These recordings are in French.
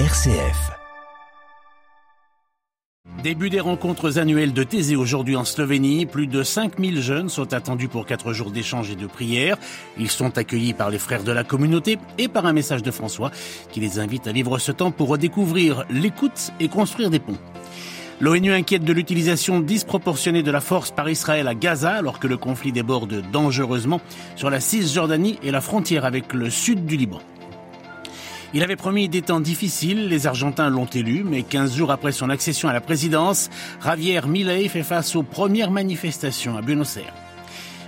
RCF. Début des rencontres annuelles de Thésée aujourd'hui en Slovénie. Plus de 5000 jeunes sont attendus pour quatre jours d'échanges et de prières. Ils sont accueillis par les frères de la communauté et par un message de François qui les invite à vivre ce temps pour redécouvrir l'écoute et construire des ponts. L'ONU inquiète de l'utilisation disproportionnée de la force par Israël à Gaza alors que le conflit déborde dangereusement sur la Cisjordanie et la frontière avec le sud du Liban. Il avait promis des temps difficiles, les Argentins l'ont élu, mais 15 jours après son accession à la présidence, Javier Milei fait face aux premières manifestations à Buenos Aires.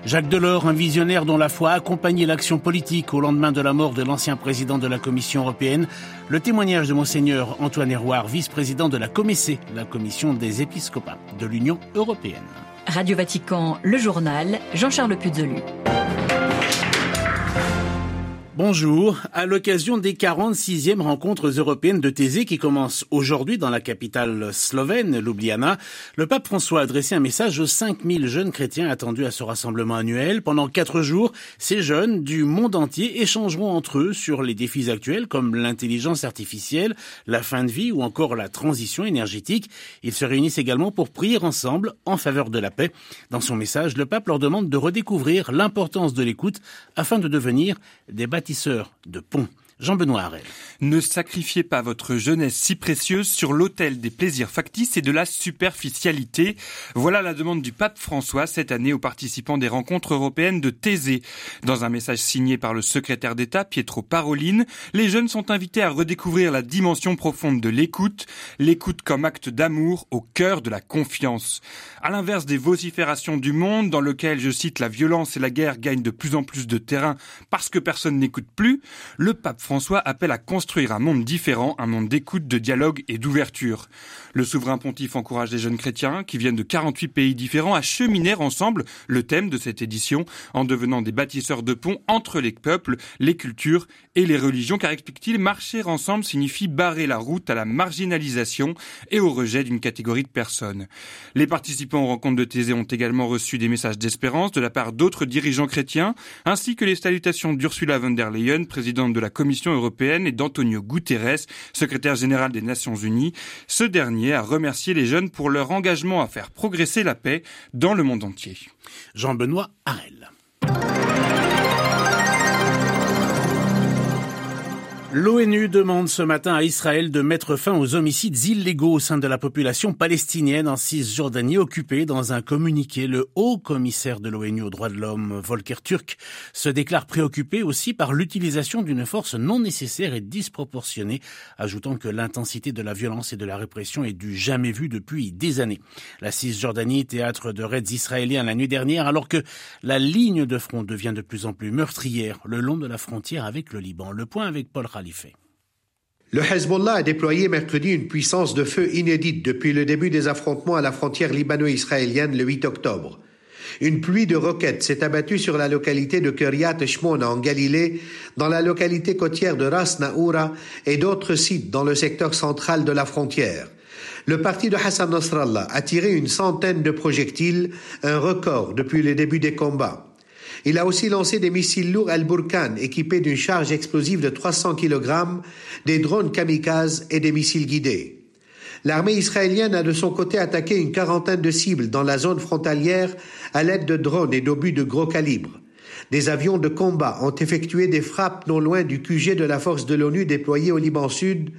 Jacques Delors, un visionnaire dont la foi a accompagné l'action politique au lendemain de la mort de l'ancien président de la Commission européenne, le témoignage de Monseigneur Antoine Héroard, vice-président de la Comissée, la Commission des épiscopats de l'Union européenne. Radio Vatican, le journal, Jean-Charles Puzolu. Bonjour. À l'occasion des 46e rencontres européennes de Thésée qui commencent aujourd'hui dans la capitale slovène, Ljubljana, le pape François a adressé un message aux 5000 jeunes chrétiens attendus à ce rassemblement annuel. Pendant quatre jours, ces jeunes du monde entier échangeront entre eux sur les défis actuels comme l'intelligence artificielle, la fin de vie ou encore la transition énergétique. Ils se réunissent également pour prier ensemble en faveur de la paix. Dans son message, le pape leur demande de redécouvrir l'importance de l'écoute afin de devenir des bâtisseurs de pont. Jean-Benoît. Ne sacrifiez pas votre jeunesse si précieuse sur l'autel des plaisirs factices et de la superficialité. Voilà la demande du pape François cette année aux participants des rencontres européennes de Thésée. Dans un message signé par le secrétaire d'État Pietro Parolin, les jeunes sont invités à redécouvrir la dimension profonde de l'écoute, l'écoute comme acte d'amour au cœur de la confiance. À l'inverse des vociférations du monde dans lequel, je cite, la violence et la guerre gagnent de plus en plus de terrain parce que personne n'écoute plus, le pape François appelle à construire un monde différent, un monde d'écoute, de dialogue et d'ouverture. Le souverain pontife encourage les jeunes chrétiens qui viennent de 48 pays différents à cheminer ensemble le thème de cette édition en devenant des bâtisseurs de ponts entre les peuples, les cultures et les religions car explique-t-il, marcher ensemble signifie barrer la route à la marginalisation et au rejet d'une catégorie de personnes. Les participants aux rencontres de Thésée ont également reçu des messages d'espérance de la part d'autres dirigeants chrétiens ainsi que les salutations d'Ursula von der Leyen, présidente de la Commission européenne et d'Antonio Guterres, secrétaire général des Nations Unies. Ce dernier a remercié les jeunes pour leur engagement à faire progresser la paix dans le monde entier. Jean-Benoît Harel. L'ONU demande ce matin à Israël de mettre fin aux homicides illégaux au sein de la population palestinienne en Cisjordanie occupée. Dans un communiqué, le haut commissaire de l'ONU aux droits de l'homme, Volker Turk, se déclare préoccupé aussi par l'utilisation d'une force non nécessaire et disproportionnée, ajoutant que l'intensité de la violence et de la répression est du jamais vu depuis des années. La Cisjordanie, théâtre de raids israéliens la nuit dernière, alors que la ligne de front devient de plus en plus meurtrière le long de la frontière avec le Liban. Le point avec Paul Le Hezbollah a déployé mercredi une puissance de feu inédite depuis le début des affrontements à la frontière libano-israélienne le 8 octobre. Une pluie de roquettes s'est abattue sur la localité de Kiryat Shmona en Galilée, dans la localité côtière de Ras Naoura et d'autres sites dans le secteur central de la frontière. Le parti de Hassan Nasrallah a tiré une centaine de projectiles, un record depuis le début des combats. Il a aussi lancé des missiles lourds Al-Burkan équipés d'une charge explosive de 300 kg, des drones kamikazes et des missiles guidés. L'armée israélienne a de son côté attaqué une quarantaine de cibles dans la zone frontalière à l'aide de drones et d'obus de gros calibre. Des avions de combat ont effectué des frappes non loin du QG de la force de l'ONU déployée au Liban Sud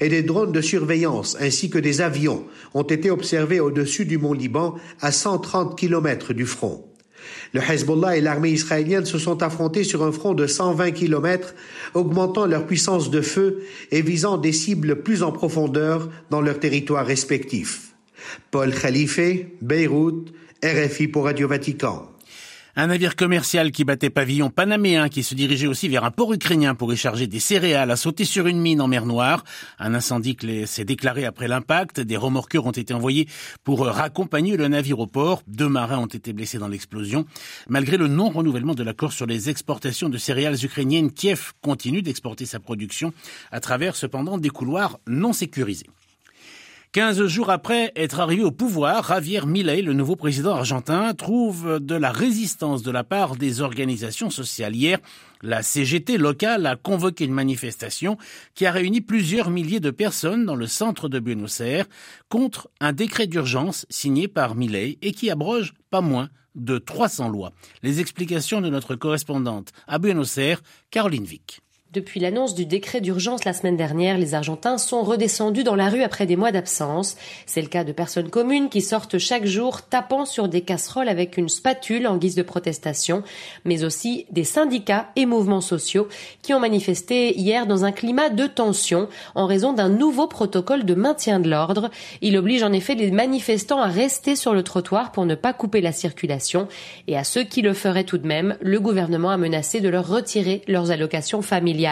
et des drones de surveillance ainsi que des avions ont été observés au-dessus du mont Liban à 130 km du front. Le Hezbollah et l'armée israélienne se sont affrontés sur un front de 120 km, augmentant leur puissance de feu et visant des cibles plus en profondeur dans leurs territoires respectifs. Paul Khalife, Beyrouth, RFI pour Radio Vatican. Un navire commercial qui battait pavillon panaméen qui se dirigeait aussi vers un port ukrainien pour y charger des céréales a sauté sur une mine en mer Noire. Un incendie s'est déclaré après l'impact. Des remorqueurs ont été envoyés pour raccompagner le navire au port. Deux marins ont été blessés dans l'explosion. Malgré le non-renouvellement de l'accord sur les exportations de céréales ukrainiennes, Kiev continue d'exporter sa production à travers cependant des couloirs non sécurisés. 15 jours après être arrivé au pouvoir, Javier Milei, le nouveau président argentin, trouve de la résistance de la part des organisations sociales. Hier, la CGT locale a convoqué une manifestation qui a réuni plusieurs milliers de personnes dans le centre de Buenos Aires contre un décret d'urgence signé par Milei et qui abroge pas moins de 300 lois. Les explications de notre correspondante à Buenos Aires, Caroline Vick. Depuis l'annonce du décret d'urgence la semaine dernière, les Argentins sont redescendus dans la rue après des mois d'absence. C'est le cas de personnes communes qui sortent chaque jour tapant sur des casseroles avec une spatule en guise de protestation, mais aussi des syndicats et mouvements sociaux qui ont manifesté hier dans un climat de tension en raison d'un nouveau protocole de maintien de l'ordre. Il oblige en effet les manifestants à rester sur le trottoir pour ne pas couper la circulation et à ceux qui le feraient tout de même, le gouvernement a menacé de leur retirer leurs allocations familiales.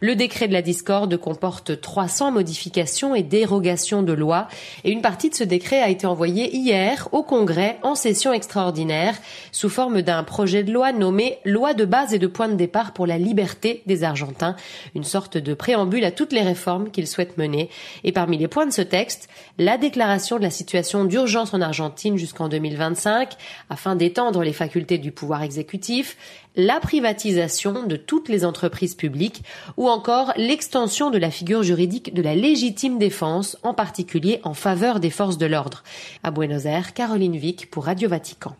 Le décret de la discorde comporte 300 modifications et dérogations de loi et une partie de ce décret a été envoyée hier au Congrès en session extraordinaire sous forme d'un projet de loi nommé Loi de base et de point de départ pour la liberté des Argentins, une sorte de préambule à toutes les réformes qu'il souhaite mener. Et parmi les points de ce texte, la déclaration de la situation d'urgence en Argentine jusqu'en 2025 afin d'étendre les facultés du pouvoir exécutif, la privatisation de toutes les entreprises publiques ou encore l'extension de la figure juridique de la légitime défense, en particulier en faveur des forces de l'ordre. À Buenos Aires, Caroline Vic pour Radio Vatican.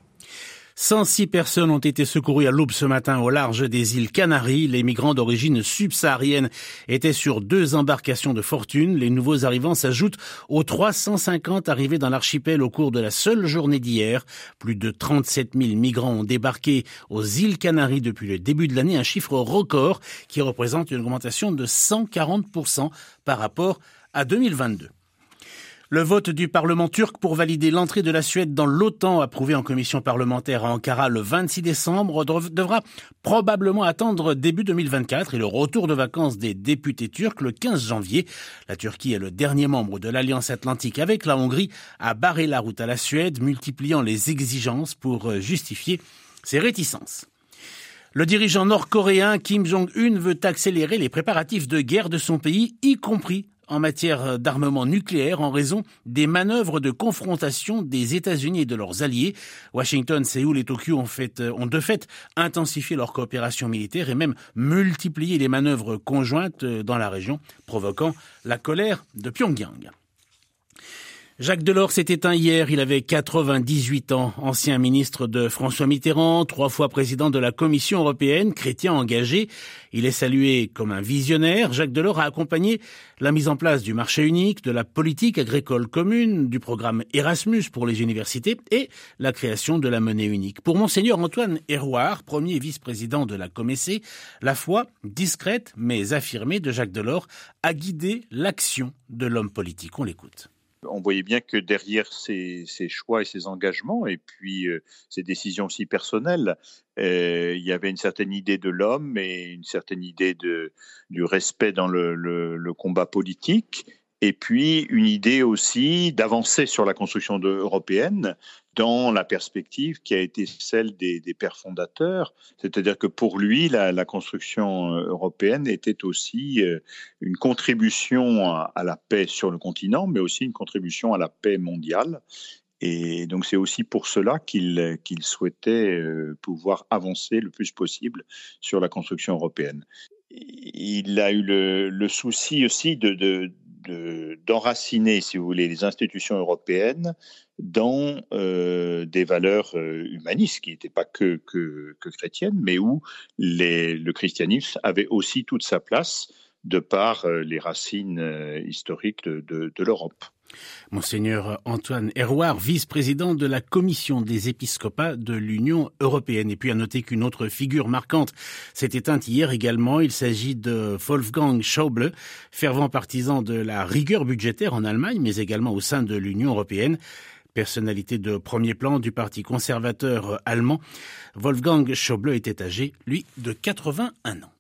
106 personnes ont été secourues à l'aube ce matin au large des îles Canaries. Les migrants d'origine subsaharienne étaient sur deux embarcations de fortune. Les nouveaux arrivants s'ajoutent aux 350 arrivés dans l'archipel au cours de la seule journée d'hier. Plus de 37 000 migrants ont débarqué aux îles Canaries depuis le début de l'année, un chiffre record qui représente une augmentation de 140% par rapport à 2022. Le vote du Parlement turc pour valider l'entrée de la Suède dans l'OTAN, approuvé en commission parlementaire à Ankara le 26 décembre, devra probablement attendre début 2024 et le retour de vacances des députés turcs le 15 janvier. La Turquie est le dernier membre de l'Alliance Atlantique avec la Hongrie à barrer la route à la Suède, multipliant les exigences pour justifier ses réticences. Le dirigeant nord-coréen Kim Jong-un veut accélérer les préparatifs de guerre de son pays, y compris en matière d'armement nucléaire en raison des manœuvres de confrontation des États-Unis et de leurs alliés. Washington, Séoul et Tokyo ont, ont de fait intensifié leur coopération militaire et même multiplié les manœuvres conjointes dans la région, provoquant la colère de Pyongyang. Jacques Delors s'est éteint hier, il avait 98 ans, ancien ministre de François Mitterrand, trois fois président de la Commission européenne, chrétien engagé. Il est salué comme un visionnaire. Jacques Delors a accompagné la mise en place du marché unique, de la politique agricole commune, du programme Erasmus pour les universités et la création de la monnaie unique. Pour monseigneur Antoine Hérouard, premier vice-président de la Comessé, la foi discrète mais affirmée de Jacques Delors a guidé l'action de l'homme politique. On l'écoute on voyait bien que derrière ces, choix et ces engagements, et puis euh, ces décisions si personnelles, euh, il y avait une certaine idée de l'homme et une certaine idée du respect dans le combat politique, et puis une idée aussi d'avancer sur la construction européenne dans la perspective qui a été celle des, pères fondateurs, c'est-à-dire que pour lui, la, construction euh, européenne était aussi euh, une contribution à, la paix sur le continent, mais aussi une contribution à la paix mondiale. Et donc c'est aussi pour cela qu'il souhaitait euh, pouvoir avancer le plus possible sur la construction européenne. Il a eu le, souci aussi de, d'enraciner, si vous voulez, les institutions européennes dans euh, des valeurs euh, humanistes qui n'étaient pas que, chrétiennes, mais où le christianisme avait aussi toute sa place de par euh, les racines historiques de l'Europe. Monseigneur Antoine Hérouard, vice-président de la Commission des épiscopats de l'Union européenne. Et puis à noter qu'une autre figure marquante s'est éteinte hier également. Il s'agit de Wolfgang Schauble, fervent partisan de la rigueur budgétaire en Allemagne, mais également au sein de l'Union européenne. Personnalité de premier plan du Parti conservateur allemand, Wolfgang Schauble était âgé, lui, de 81 ans.